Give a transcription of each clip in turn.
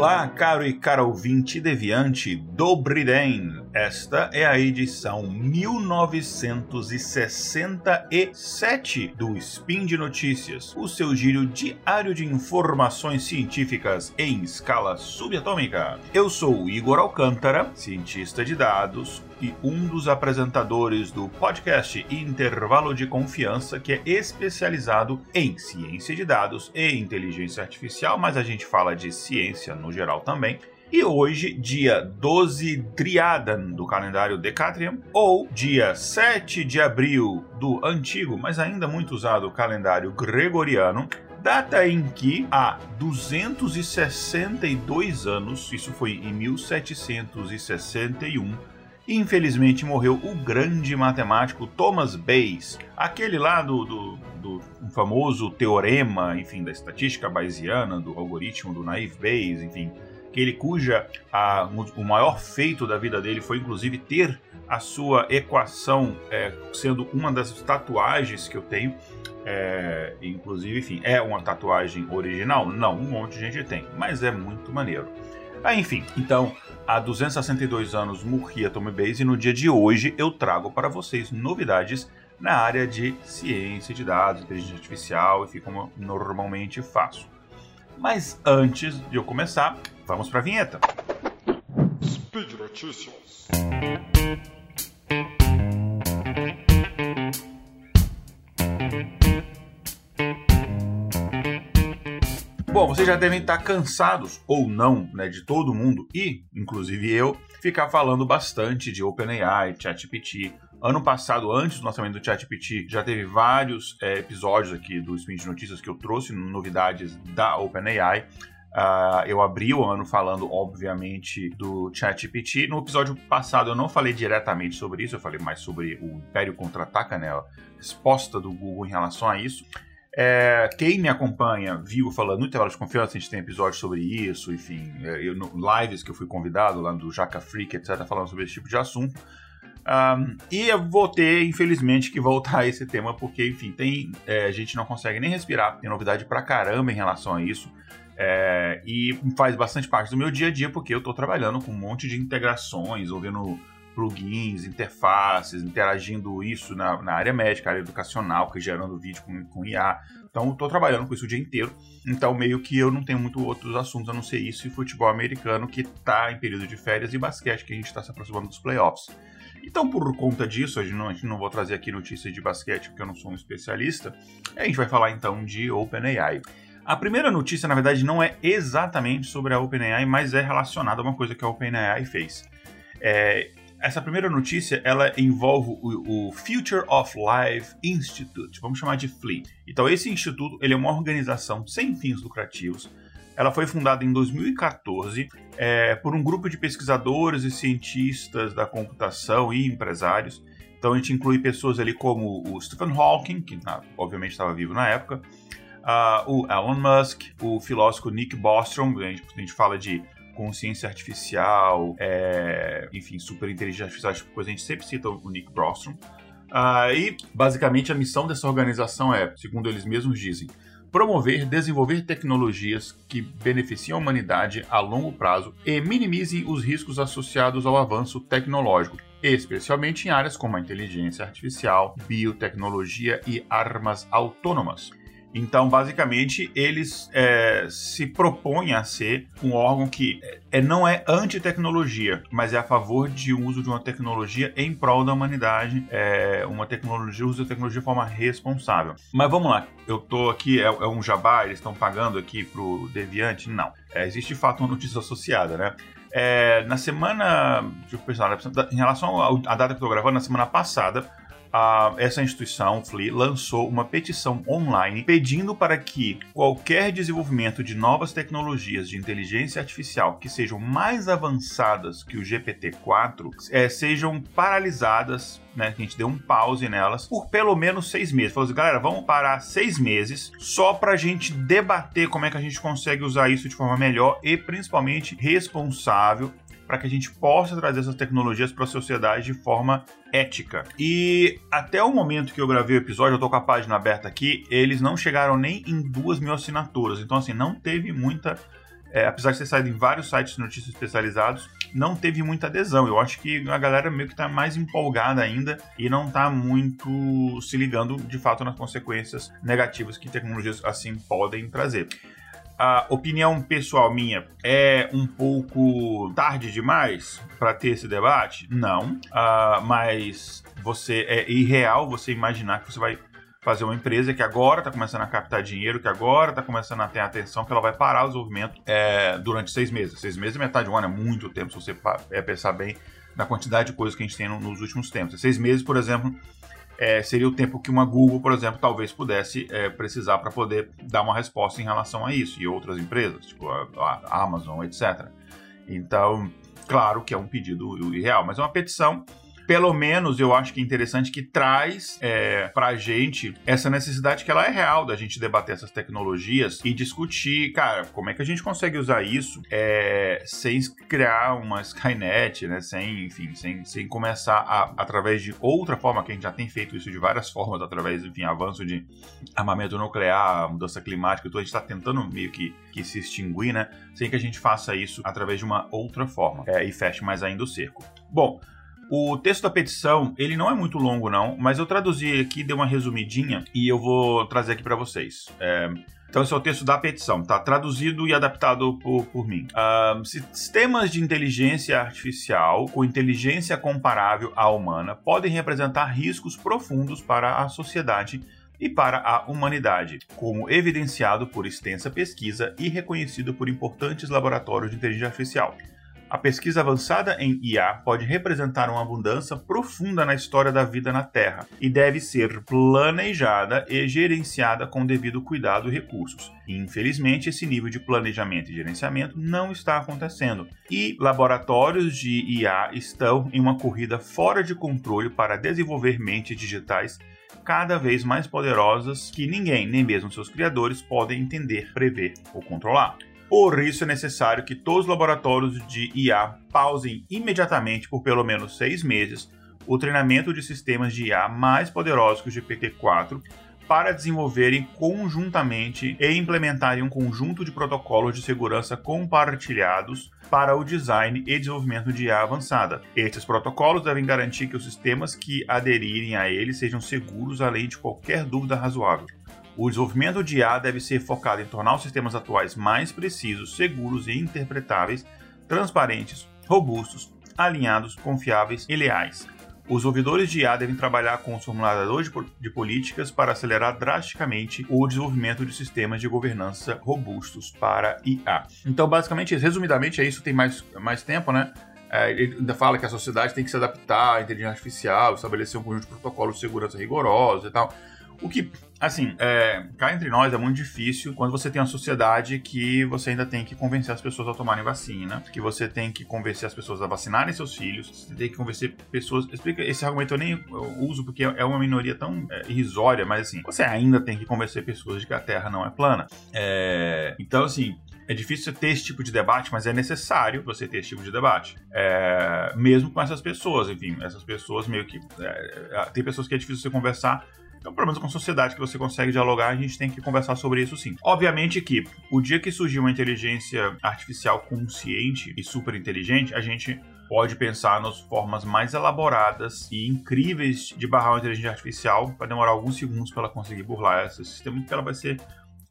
Olá, caro e cara ouvinte deviante, Dobry Den. Esta é a edição 1967 do Spin de Notícias, o seu giro diário de informações científicas em escala subatômica. Eu sou Igor Alcântara, cientista de dados, e um dos apresentadores do podcast Intervalo de Confiança, que é especializado em ciência de dados e inteligência artificial, mas a gente fala de ciência no geral também. E hoje, dia 12 Triadan do calendário Decatrium, ou dia 7 de abril do antigo, mas ainda muito usado calendário Gregoriano, data em que há 262 anos, isso foi em 1761, infelizmente morreu o grande matemático Thomas Bayes, aquele lá do, do, do famoso teorema, enfim, da estatística bayesiana, do algoritmo do Naive Bayes, enfim, ele cuja a, o maior feito da vida dele foi inclusive ter a sua equação é, sendo uma das tatuagens que eu tenho. É, inclusive, enfim, é uma tatuagem original? Não, um monte de gente tem, mas é muito maneiro. Ah, enfim, então, há 262 anos morria Tommy Bates e no dia de hoje eu trago para vocês novidades na área de ciência de dados, inteligência artificial, enfim, como normalmente faço. Mas antes de eu começar, vamos para a vinheta. Speed Notícias. Vocês já devem estar cansados, ou não, né, de todo mundo, e, inclusive eu, ficar falando bastante de OpenAI, ChatGPT. Ano passado, antes do lançamento do ChatGPT, já teve vários é, episódios aqui do Spin de Notícias que eu trouxe novidades da OpenAI. Uh, eu abri o ano falando, obviamente, do ChatGPT. No episódio passado eu não falei diretamente sobre isso, eu falei mais sobre o Império Contra-Ataca, né? A resposta do Google em relação a isso. É, quem me acompanha viu falando no intervalo de confiança, a gente tem episódios sobre isso, enfim, é, eu, lives que eu fui convidado lá do Jaca Freak, etc., falando sobre esse tipo de assunto. Um, e eu vou ter, infelizmente, que voltar a esse tema, porque, enfim, tem, é, a gente não consegue nem respirar, tem novidade pra caramba em relação a isso. É, e faz bastante parte do meu dia a dia, porque eu estou trabalhando com um monte de integrações, ouvindo plugins, interfaces, interagindo isso na, na área médica, área educacional, que gerando vídeo com, com IA. Então, estou trabalhando com isso o dia inteiro. Então, meio que eu não tenho muito outros assuntos a não ser isso e futebol americano, que está em período de férias, e basquete, que a gente está se aproximando dos playoffs. Então, por conta disso, a gente, não, a gente não vou trazer aqui notícias de basquete, porque eu não sou um especialista. A gente vai falar então de OpenAI. A primeira notícia, na verdade, não é exatamente sobre a OpenAI, mas é relacionada a uma coisa que a OpenAI fez. É, essa primeira notícia ela envolve o, o, Future of Life Institute, vamos chamar de FLI. Então esse instituto ele é uma organização sem fins lucrativos. Ela foi fundada em 2014 é, por um grupo de pesquisadores e cientistas da computação e empresários. Então a gente inclui pessoas ali como o Stephen Hawking, que obviamente estava vivo na época, uh, o Elon Musk, o filósofo Nick Bostrom, a gente, a gente fala de consciência artificial, é, enfim, super inteligência artificial, tipo coisa, a gente sempre cita o Nick Bostrom. Uh, e, basicamente, a missão dessa organização é, segundo eles mesmos dizem, promover, desenvolver tecnologias que beneficiem a humanidade a longo prazo e minimizem os riscos associados ao avanço tecnológico, especialmente em áreas como a inteligência artificial, biotecnologia e armas autônomas. Então, basicamente, eles é, se propõem a ser um órgão que é, não é anti-tecnologia, mas é a favor de uso de uma tecnologia em prol da humanidade, é, uma tecnologia, uso da tecnologia de forma responsável. Mas vamos lá, eu tô aqui, é, é um jabá, eles estão pagando aqui pro Deviante? Não. É, existe de fato uma notícia associada, né? É, na semana. Deixa eu pensar, em relação à data que eu tô gravando, na semana passada, a, essa instituição, FLI, lançou uma petição online pedindo para que qualquer desenvolvimento de novas tecnologias de inteligência artificial que sejam mais avançadas que o GPT-4 é, sejam paralisadas né, que a gente deu um pause nelas por pelo menos seis meses. Falou assim, galera, vamos parar seis meses só para a gente debater como é que a gente consegue usar isso de forma melhor e principalmente responsável para que a gente possa trazer essas tecnologias para a sociedade de forma ética. E até o momento que eu gravei o episódio, eu tô com a página aberta aqui, eles não chegaram nem em duas mil assinaturas. Então, assim, não teve muita é, apesar de ter saído em vários sites de notícias especializados, não teve muita adesão. Eu acho que a galera meio que está mais empolgada ainda e não está muito se ligando de fato nas consequências negativas que tecnologias assim podem trazer. A opinião pessoal minha é um pouco tarde demais para ter esse debate? Não, uh, mas você é irreal você imaginar que você vai fazer uma empresa que agora está começando a captar dinheiro, que agora está começando a ter atenção, que ela vai parar o desenvolvimento é, durante seis meses. Seis meses, metade de um ano é muito tempo, se você é, pensar bem na quantidade de coisas que a gente tem nos últimos tempos. Seis meses, por exemplo, é, seria o tempo que uma Google, por exemplo, talvez pudesse é, precisar para poder dar uma resposta em relação a isso, e outras empresas, tipo a, a Amazon, etc. Então, claro que é um pedido irreal, mas é uma petição pelo menos eu acho que é interessante que traz é, pra gente essa necessidade que ela é real da gente debater essas tecnologias e discutir, cara, como é que a gente consegue usar isso é, sem criar uma Skynet, né? Sem, enfim, sem, sem começar a, através de outra forma, que a gente já tem feito isso de várias formas, através, enfim, avanço de armamento nuclear, mudança climática, tudo, a gente está tentando meio que, que se extinguir, né? Sem que a gente faça isso através de uma outra forma é, e feche mais ainda o cerco. Bom, o texto da petição, ele não é muito longo, não, mas eu traduzi aqui, dei uma resumidinha e eu vou trazer aqui para vocês. É, então, esse é o texto da petição, tá traduzido e adaptado por, por mim. Uh, sistemas de inteligência artificial com inteligência comparável à humana podem representar riscos profundos para a sociedade e para a humanidade, como evidenciado por extensa pesquisa e reconhecido por importantes laboratórios de inteligência artificial. A pesquisa avançada em IA pode representar uma abundância profunda na história da vida na Terra e deve ser planejada e gerenciada com devido cuidado e recursos. Infelizmente, esse nível de planejamento e gerenciamento não está acontecendo, e laboratórios de IA estão em uma corrida fora de controle para desenvolver mentes digitais cada vez mais poderosas que ninguém, nem mesmo seus criadores, podem entender, prever ou controlar. Por isso é necessário que todos os laboratórios de IA pausem imediatamente por pelo menos seis meses o treinamento de sistemas de IA mais poderosos que o GPT-4 para desenvolverem conjuntamente e implementarem um conjunto de protocolos de segurança compartilhados para o design e desenvolvimento de IA avançada. Estes protocolos devem garantir que os sistemas que aderirem a eles sejam seguros além de qualquer dúvida razoável. O desenvolvimento de IA deve ser focado em tornar os sistemas atuais mais precisos, seguros e interpretáveis, transparentes, robustos, alinhados, confiáveis e leais. Os ouvidores de IA devem trabalhar com os formuladores de políticas para acelerar drasticamente o desenvolvimento de sistemas de governança robustos para IA. Então, basicamente, resumidamente, é isso. Tem mais, mais tempo, né? É, ele ainda fala que a sociedade tem que se adaptar à inteligência artificial, estabelecer um conjunto de protocolos de segurança rigorosos e tal. O que, assim, é, cá entre nós é muito difícil quando você tem uma sociedade que você ainda tem que convencer as pessoas a tomarem vacina, que você tem que convencer as pessoas a vacinarem seus filhos, você tem que convencer pessoas. Explica, esse argumento eu nem uso porque é uma minoria tão é, irrisória, mas assim, você ainda tem que convencer pessoas de que a Terra não é plana. É, então, assim, é difícil ter esse tipo de debate, mas é necessário você ter esse tipo de debate. É, mesmo com essas pessoas, enfim, essas pessoas meio que. É, é tem pessoas que é difícil você conversar então, pelo menos com a sociedade que você consegue dialogar, a gente tem que conversar sobre isso sim. Obviamente que o dia que surgiu uma inteligência artificial consciente e super inteligente, a gente pode pensar nas formas mais elaboradas e incríveis de barrar uma inteligência artificial. Vai demorar alguns segundos para ela conseguir burlar esse sistema, porque ela vai ser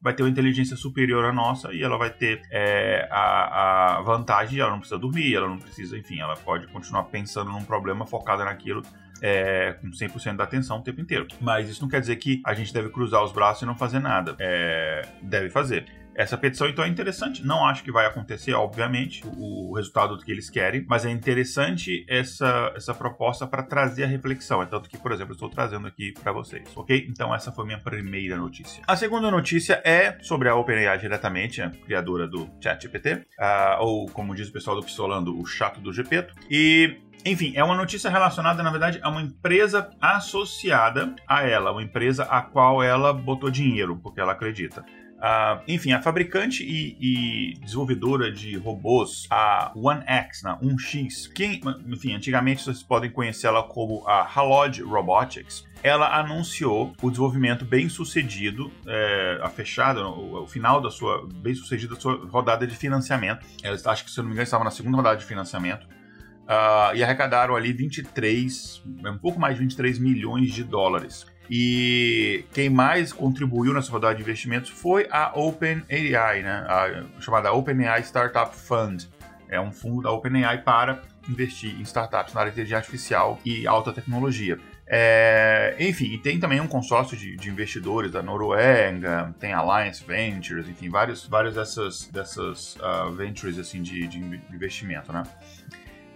vai ter uma inteligência superior à nossa e ela vai ter é, a, a vantagem, ela não precisa dormir, ela não precisa, enfim, ela pode continuar pensando num problema focada naquilo é, com 100% da atenção o tempo inteiro. Mas isso não quer dizer que a gente deve cruzar os braços e não fazer nada. É, deve fazer. Essa petição, então, é interessante. Não acho que vai acontecer, obviamente, o, resultado que eles querem, mas é interessante essa, essa proposta para trazer a reflexão. É tanto que, por exemplo, estou trazendo aqui para vocês, ok? Então, essa foi minha primeira notícia. A segunda notícia é sobre a OpenAI diretamente, a criadora do ChatGPT, uh, ou, como diz o pessoal do Pistolando, o chato do Gepeto. E enfim, é uma notícia relacionada, na verdade, a uma empresa associada a ela, uma empresa a qual ela botou dinheiro, porque ela acredita. Uh, enfim, a fabricante e, e, desenvolvedora de robôs, a One X, né, 1X, quem, enfim, antigamente vocês podem conhecê-la como a Halod Robotics, ela anunciou o desenvolvimento bem sucedido, é, a fechada, o, o, final da sua bem sucedida sua rodada de financiamento. Ela, acho que se eu não me engano estava na segunda rodada de financiamento. Uh, e arrecadaram ali 23, um pouco mais de 23 milhões de dólares. E quem mais contribuiu nessa rodada de investimentos foi a OpenAI, né? a chamada OpenAI Startup Fund. É um fundo da OpenAI para investir em startups na área de inteligência artificial e alta tecnologia. É, enfim, e tem também um consórcio de, de, investidores da Noruega, tem Alliance Ventures, enfim, vários, vários dessas, dessas uh, ventures assim, de, de investimento, né?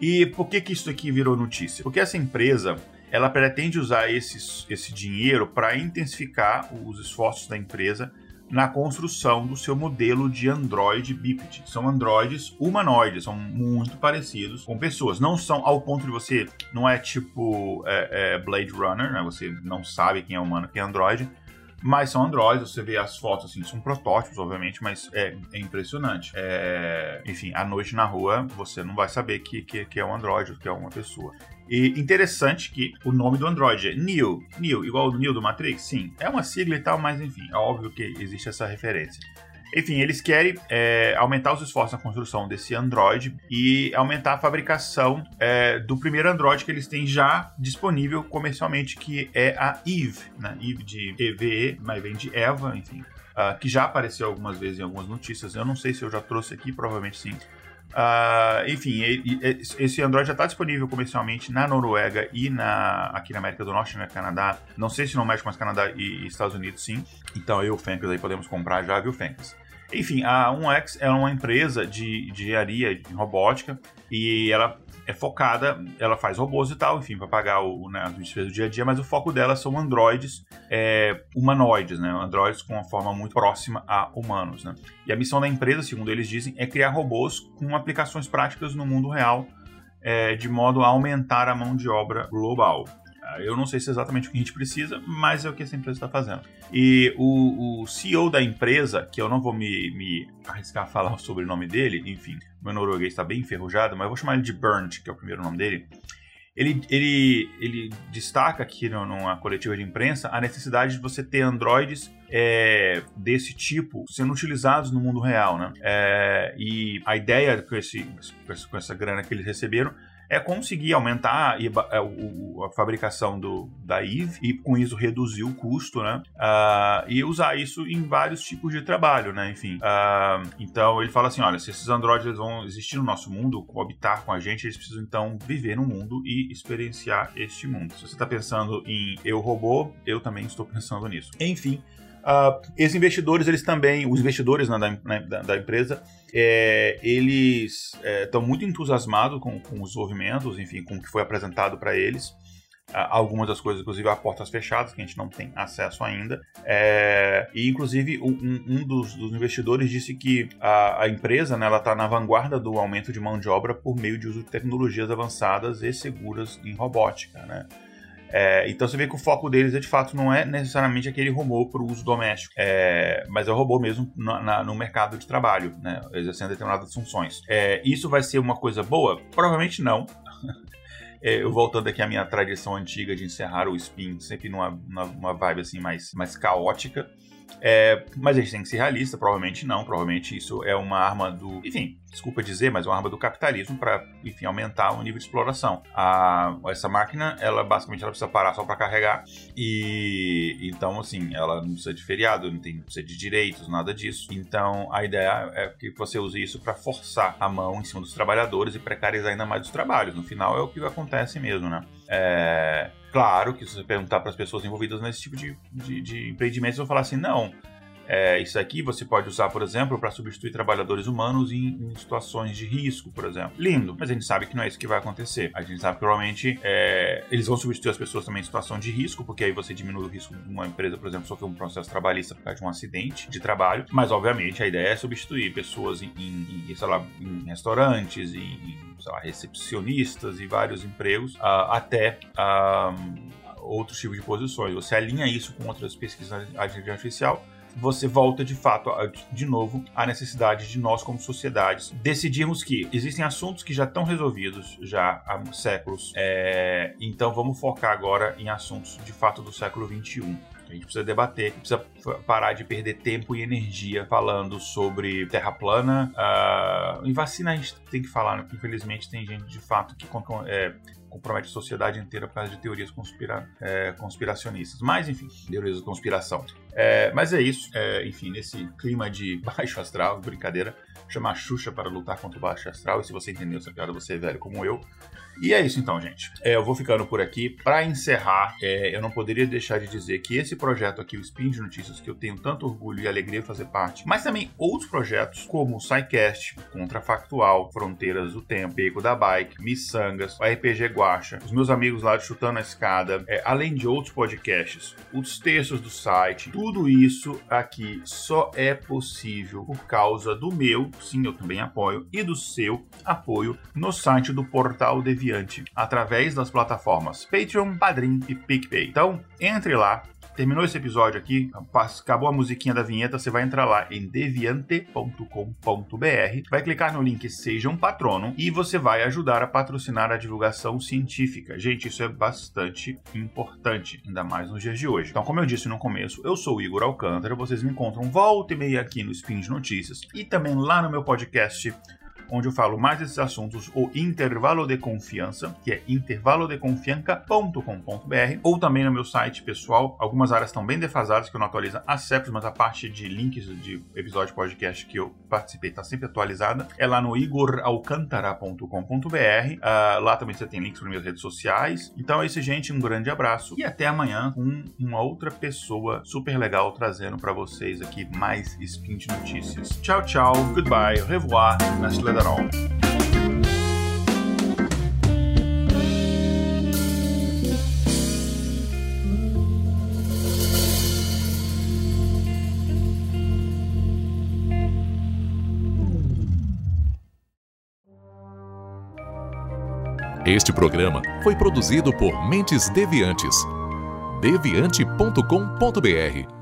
E por que, que isso aqui virou notícia? Porque essa empresa ela pretende usar esse, esse dinheiro para intensificar os esforços da empresa na construção do seu modelo de Android bípede. São androides humanoides, são muito parecidos com pessoas. Não são ao ponto de você, não é tipo é, é Blade Runner, né? Você não sabe quem é humano, quem é androide, mas são androides, você vê as fotos, assim, são protótipos, obviamente, mas é, é impressionante. É, enfim, à noite na rua, você não vai saber que, que, que é um androide, que é uma pessoa. E interessante que o nome do Android é Neo. Neo, igual o Neo do Matrix? Sim. É uma sigla e tal, mas enfim, é óbvio que existe essa referência. Enfim, eles querem é, aumentar os esforços na construção desse Android e aumentar a fabricação é, do primeiro Android que eles têm já disponível comercialmente, que é a Eve, né? Eve de EVE, mas vem de Eva, enfim. Uh, que já apareceu algumas vezes em algumas notícias. Eu não sei se eu já trouxe aqui, provavelmente sim. Uh, enfim, esse Android já está disponível comercialmente na Noruega e na, aqui na América do Norte, no né, Canadá. Não sei se não mexe mais Canadá e, e Estados Unidos, sim. Então eu e o Fencas aí podemos comprar já, viu, Fencas? Enfim, a 1X é uma empresa de, de engenharia em robótica e ela é focada, ela faz robôs e tal, enfim, para pagar o, né, as despesas do dia a dia, mas o foco dela são androides é, humanoides, né? Androides com uma forma muito próxima a humanos, né? E a missão da empresa, segundo eles dizem, é criar robôs com aplicações práticas no mundo real, é, de modo a aumentar a mão de obra global. Eu não sei se é exatamente o que a gente precisa, mas é o que essa empresa está fazendo. E o, o, CEO da empresa, que eu não vou me, me arriscar a falar o nome dele, enfim, meu norueguês está bem enferrujado, mas eu vou chamar ele de Bernd, que é o primeiro nome dele. Ele, ele, ele destaca aqui numa coletiva de imprensa a necessidade de você ter androides é, desse tipo sendo utilizados no mundo real, né? É, e a ideia com, esse, com essa grana que eles receberam é conseguir aumentar a, a fabricação do, da Eve e com isso reduzir o custo, né? Uh, e usar isso em vários tipos de trabalho, né? Enfim. Uh, então ele fala assim: olha, se esses androides vão existir no nosso mundo, habitar com a gente, eles precisam então viver no mundo e experienciar este mundo. Se você está pensando em eu robô, eu também estou pensando nisso. Enfim. Uh, esses investidores, eles também, os investidores né, da, da, da, empresa, é, eles estão é, muito entusiasmados com, com, os desenvolvimentos, enfim, com o que foi apresentado para eles. Uh, algumas das coisas, inclusive, a portas fechadas, que a gente não tem acesso ainda. É, e, inclusive, um, um dos, dos, investidores disse que a, a empresa está né, tá na vanguarda do aumento de mão de obra por meio de uso de tecnologias avançadas e seguras em robótica. Né? É, então você vê que o foco deles, de fato, não é necessariamente aquele robô para o uso doméstico, é, mas é o robô mesmo no, na, no mercado de trabalho, né, exercendo determinadas funções. É, isso vai ser uma coisa boa? Provavelmente não. É, eu voltando aqui à minha tradição antiga de encerrar o spin sempre numa, numa vibe assim mais, mais caótica. É, mas a gente tem que ser realista, provavelmente não, provavelmente isso é uma arma do. Enfim, desculpa dizer, mas é uma arma do capitalismo para, enfim, aumentar o nível de exploração. A, essa máquina, ela basicamente ela precisa parar só para carregar e então, assim, ela não precisa de feriado, não, tem, não precisa de direitos, nada disso. Então, a ideia é que você use isso para forçar a mão em cima dos trabalhadores e precarizar ainda mais os trabalhos. No final, é o que acontece mesmo, né? É, Claro que se você perguntar para as pessoas envolvidas nesse tipo de, de, de empreendimentos, vão falar assim: não, é, isso aqui você pode usar, por exemplo, para substituir trabalhadores humanos em, em, situações de risco, por exemplo. Lindo, mas a gente sabe que não é isso que vai acontecer. A gente sabe que provavelmente é, eles vão substituir as pessoas também em situação de risco, porque aí você diminui o risco de uma empresa, por exemplo, sofrer um processo trabalhista por causa de um acidente de trabalho. Mas, obviamente, a ideia é substituir pessoas em, em, em sei lá, em restaurantes, em, lá, recepcionistas e vários empregos, uh, até. Uh, outros tipos de posições. Você alinha isso com outras pesquisas de inteligência artificial você volta de fato, de novo, à necessidade de nós, como sociedades, decidirmos que existem assuntos que já estão resolvidos já há séculos, é... então vamos focar agora em assuntos de fato do século XXI. A gente precisa debater, precisa parar de perder tempo e energia falando sobre terra plana. Uh, em vacina a gente tem que falar, né? Porque infelizmente tem gente de fato que é, compromete a sociedade inteira por causa de teorias conspira é, conspiracionistas. Mas, enfim, teorias de conspiração. É, mas é isso. É, enfim, nesse clima de baixo astral, brincadeira, chamar Xuxa para lutar contra o baixo astral. E se você entendeu essa piada, você é velho como eu. E é isso então, gente. É, eu vou ficando por aqui. Para encerrar, é, eu não poderia deixar de dizer que esse projeto aqui, o Spin de Notícias, que eu tenho tanto orgulho e alegria de fazer parte, mas também outros projetos, como o SciCast, Contrafactual, Fronteiras do Tempo, Beco da Bike, Missangas, o RPG Guacha, os meus amigos lá de Chutando a Escada, é, além de outros podcasts, os textos do site, tudo isso aqui só é possível por causa do meu, sim, eu também apoio, e do seu apoio no site do Portal Deviante através das plataformas Patreon, Padrim e PicPay. Então, entre lá, terminou esse episódio aqui, acabou a musiquinha da vinheta, você vai entrar lá em deviante.com.br, vai clicar no link Seja um Patrono e você vai ajudar a patrocinar a divulgação científica. Gente, isso é bastante importante, ainda mais nos dias de hoje. Então, como eu disse no começo, eu sou o Igor Alcântara, vocês me encontram volta e meia aqui no Spin de Notícias e também lá no meu podcast onde eu falo mais desses assuntos, o Intervalo de Confiança, que é intervalodeconfianca.com.br, ou também no meu site pessoal. Algumas áreas estão bem defasadas, que eu não atualizo há séculos, mas a parte de links de episódio podcast que eu participei está sempre atualizada. É lá no igoralcantara.com.br. Uh, ah, lá também você tem links para minhas redes sociais. Então é isso, gente. Um grande abraço e até amanhã com uma outra pessoa super legal trazendo para vocês aqui mais Spin de Notícias. Tchau, tchau. Goodbye. Au revoir. Nestle Este programa foi produzido por Mentes Deviantes. deviante.com.br